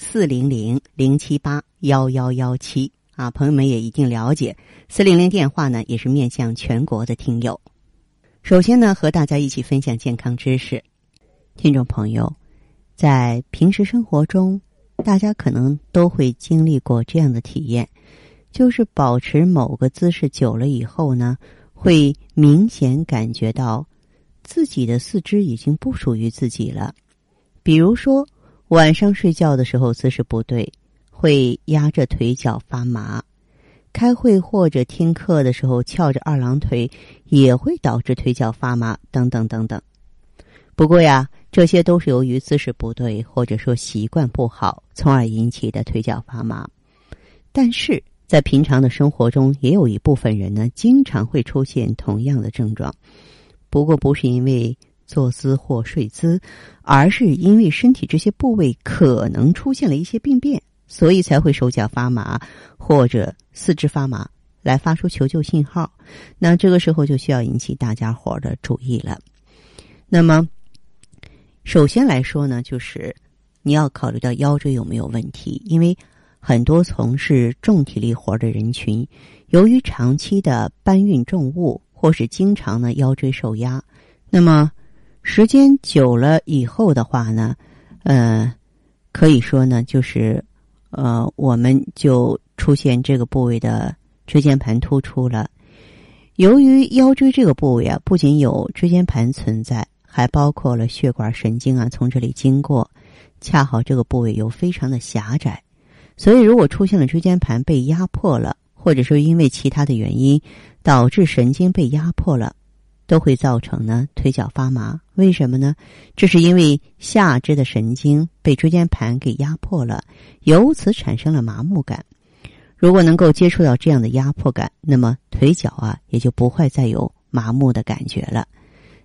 四零零零七八幺幺幺七啊，朋友们也一定了解。四零零电话呢，也是面向全国的听友。首先呢，和大家一起分享健康知识。听众朋友，在平时生活中，大家可能都会经历过这样的体验，就是保持某个姿势久了以后呢，会明显感觉到自己的四肢已经不属于自己了。比如说。晚上睡觉的时候姿势不对，会压着腿脚发麻；开会或者听课的时候翘着二郎腿，也会导致腿脚发麻，等等等等。不过呀，这些都是由于姿势不对或者说习惯不好，从而引起的腿脚发麻。但是在平常的生活中，也有一部分人呢，经常会出现同样的症状，不过不是因为。坐姿或睡姿，而是因为身体这些部位可能出现了一些病变，所以才会手脚发麻或者四肢发麻，来发出求救信号。那这个时候就需要引起大家伙的注意了。那么，首先来说呢，就是你要考虑到腰椎有没有问题，因为很多从事重体力活的人群，由于长期的搬运重物或是经常呢腰椎受压，那么。时间久了以后的话呢，呃，可以说呢，就是呃，我们就出现这个部位的椎间盘突出了。由于腰椎这个部位啊，不仅有椎间盘存在，还包括了血管、神经啊从这里经过，恰好这个部位又非常的狭窄，所以如果出现了椎间盘被压迫了，或者说因为其他的原因导致神经被压迫了。都会造成呢腿脚发麻，为什么呢？这是因为下肢的神经被椎间盘给压迫了，由此产生了麻木感。如果能够接触到这样的压迫感，那么腿脚啊也就不会再有麻木的感觉了。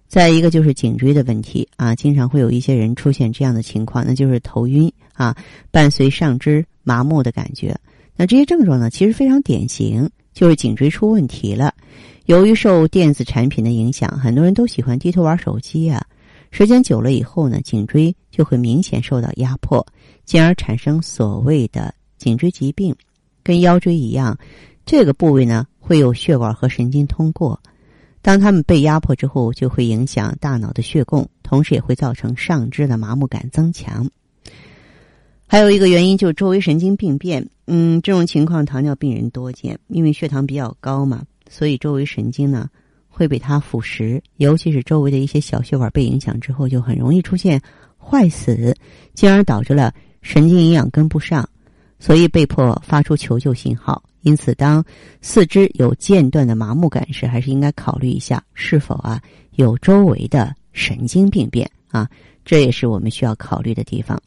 再一个就是颈椎的问题啊，经常会有一些人出现这样的情况，那就是头晕啊，伴随上肢麻木的感觉。那这些症状呢，其实非常典型，就是颈椎出问题了。由于受电子产品的影响，很多人都喜欢低头玩手机啊。时间久了以后呢，颈椎就会明显受到压迫，进而产生所谓的颈椎疾病。跟腰椎一样，这个部位呢会有血管和神经通过。当他们被压迫之后，就会影响大脑的血供，同时也会造成上肢的麻木感增强。还有一个原因就是周围神经病变。嗯，这种情况糖尿病人多见，因为血糖比较高嘛。所以周围神经呢会被它腐蚀，尤其是周围的一些小血管被影响之后，就很容易出现坏死，进而导致了神经营养跟不上，所以被迫发出求救信号。因此，当四肢有间断的麻木感时，还是应该考虑一下是否啊有周围的神经病变啊，这也是我们需要考虑的地方。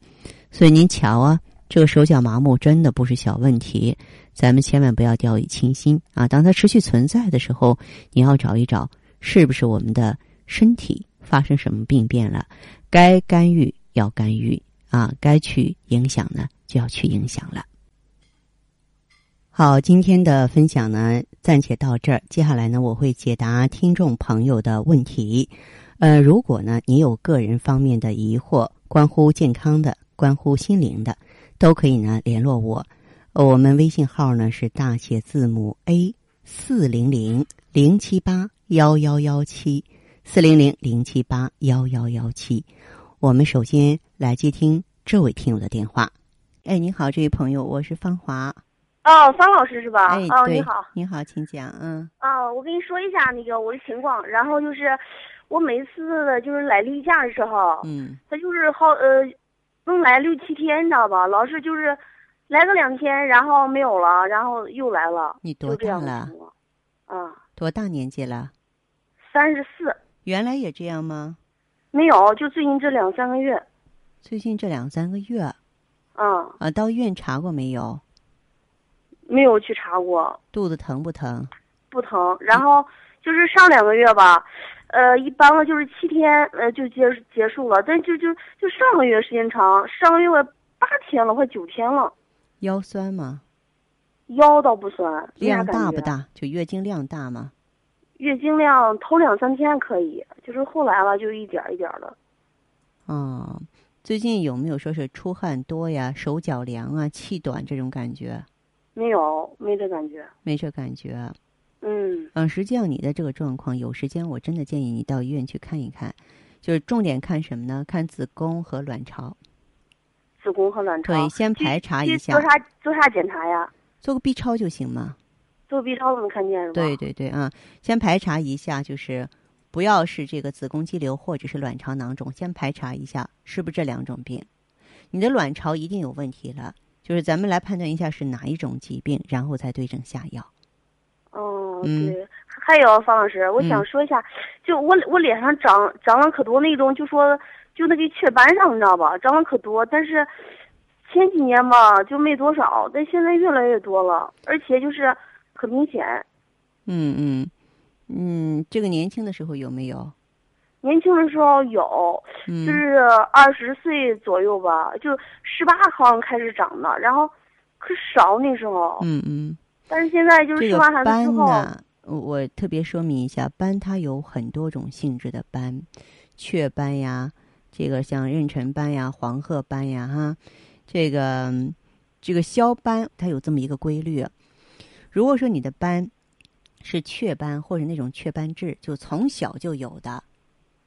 所以您瞧啊。这个手脚麻木真的不是小问题，咱们千万不要掉以轻心啊！当它持续存在的时候，你要找一找是不是我们的身体发生什么病变了，该干预要干预啊，该去影响呢就要去影响了。好，今天的分享呢暂且到这儿，接下来呢我会解答听众朋友的问题。呃，如果呢你有个人方面的疑惑，关乎健康的，关乎心灵的。都可以呢联络我，我们微信号呢是大写字母 A 四零零零七八幺幺幺七四零零零七八幺幺幺七。我们首先来接听这位听友的电话。哎，你好，这位朋友，我是方华。哦，方老师是吧？哎，哦，你好，你好，请讲。嗯。啊，我跟你说一下那个我的情况，然后就是我每次就是来例假的时候，嗯，他就是好呃。能来六七天，你知道吧？老是就是来个两天，然后没有了，然后又来了。你多大了？啊，多大年纪了？三十四。原来也这样吗？没有，就最近这两三个月。最近这两三个月。嗯，啊，到医院查过没有？没有去查过，肚子疼不疼？不疼。然后就是上两个月吧，呃，一般了就是七天，呃，就结结束了。但就就就上个月时间长，上个月八天了，快九天了。腰酸吗？腰倒不酸。量大不大？就月经量大吗？月经量头两三天可以，就是后来了就一点一点的。哦，最近有没有说是出汗多呀、手脚凉啊、气短这种感觉？没有，没这感觉。没这感觉。嗯。嗯，实际上你的这个状况，有时间我真的建议你到医院去看一看，就是重点看什么呢？看子宫和卵巢。子宫和卵巢。对，先排查一下。做啥做啥检查呀？做个 B 超就行吗？做 B 超能看见是吧？对对对啊，先排查一下，就是不要是这个子宫肌瘤或者是卵巢囊肿，先排查一下是不是这两种病。你的卵巢一定有问题了，就是咱们来判断一下是哪一种疾病，然后再对症下药。哦，对，还有方老师，我想说一下，就我我脸上长长了可多那种，就说就那个雀斑上，你知道吧？长了可多，但是前几年吧就没多少，但现在越来越多了，而且就是很明显。嗯嗯嗯，这个年轻的时候有没有？年轻的时候有，就是二十岁左右吧，就十八号开始长的，然后可少那时候。嗯嗯。但是现在就是生完孩子之后，我特别说明一下，斑它有很多种性质的斑，雀斑呀，这个像妊娠斑呀、黄褐斑呀，哈，这个这个消斑它有这么一个规律。如果说你的斑是雀斑或者那种雀斑痣，就从小就有的，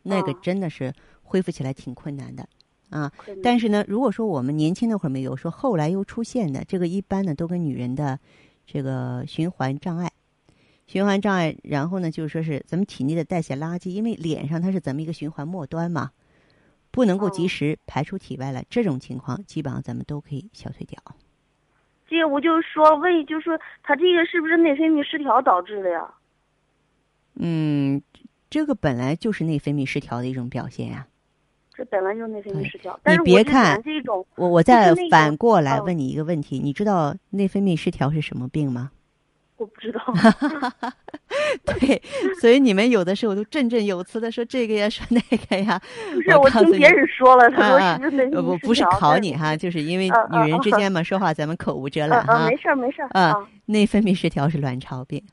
那个真的是恢复起来挺困难的啊。但是呢，如果说我们年轻那会儿没有，说后来又出现的，这个一般呢都跟女人的。这个循环障碍，循环障碍，然后呢，就是说是咱们体内的代谢垃圾，因为脸上它是咱们一个循环末端嘛，不能够及时排出体外来，这种情况基本上咱们都可以消退掉。这个我就说问，就说他这个是不是内分泌失调导致的呀？嗯，这个本来就是内分泌失调的一种表现呀。这本来就内分泌失调，你别看这种，我我再反过来问你一个问题，你知道内分泌失调是什么病吗？我不知道。对，所以你们有的时候都振振有词的说这个呀，说那个呀。不是，我听别人说了，他说是内不不是考你哈，就是因为女人之间嘛，说话咱们口无遮拦哈。没事没事啊，内分泌失调是卵巢病。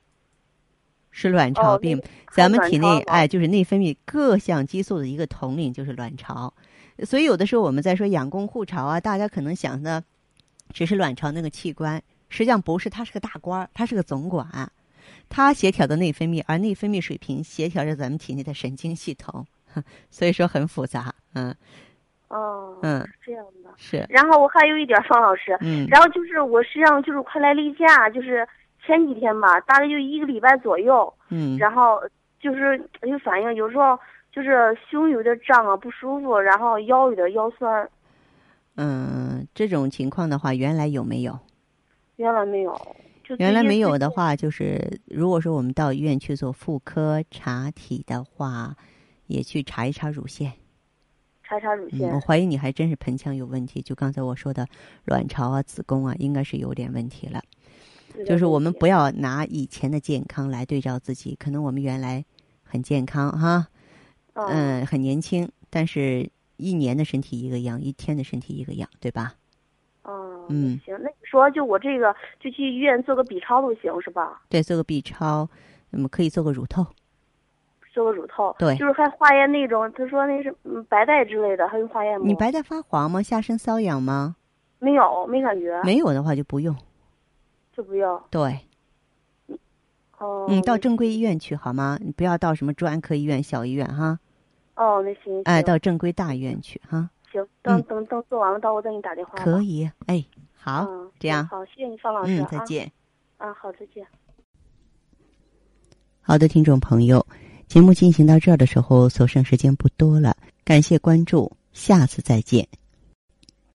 是卵巢病，咱们体内哎，就是内分泌各项激素的一个统领就是卵巢，所以有的时候我们在说养宫护巢啊，大家可能想的只是卵巢那个器官，实际上不是，它是个大官儿，它是个总管，它协调的内分泌，而内分泌水平协调着咱们体内的神经系统，所以说很复杂，嗯。哦，嗯，是这样的。是。然后我还有一点，方老师，嗯，然后就是我实际上就是快来例假，就是。前几天吧，大概就一个礼拜左右，嗯，然后就是有反应，有时候就是胸有点胀啊，不舒服，然后腰有点腰酸。嗯，这种情况的话，原来有没有？原来没有。原来没有的话，就是如果说我们到医院去做妇科查体的话，也去查一查乳腺。查查乳腺。我怀疑你还真是盆腔有问题，就刚才我说的卵巢啊、子宫啊，应该是有点问题了。就是我们不要拿以前的健康来对照自己，可能我们原来很健康哈，嗯，很年轻，但是一年的身体一个样，一天的身体一个样，对吧？哦，嗯，行，那你说就我这个就去医院做个 B 超都行是吧？对，做个 B 超，那么可以做个乳透，做个乳透，对，就是还化验那种，他说那是白带之类的，还用化验吗？你白带发黄吗？下身瘙痒吗？没有，没感觉。没有的话就不用。就不要对，哦，你，到正规医院去好吗？你不要到什么专科医院、小医院哈。哦，那行。哎，到正规大医院去哈。行，等等等做完了，到我再给你打电话。可以，哎，好，这样。好，谢谢你，方老师。嗯，再见。啊，好，再见。好的，听众朋友，节目进行到这儿的时候，所剩时间不多了，感谢关注，下次再见。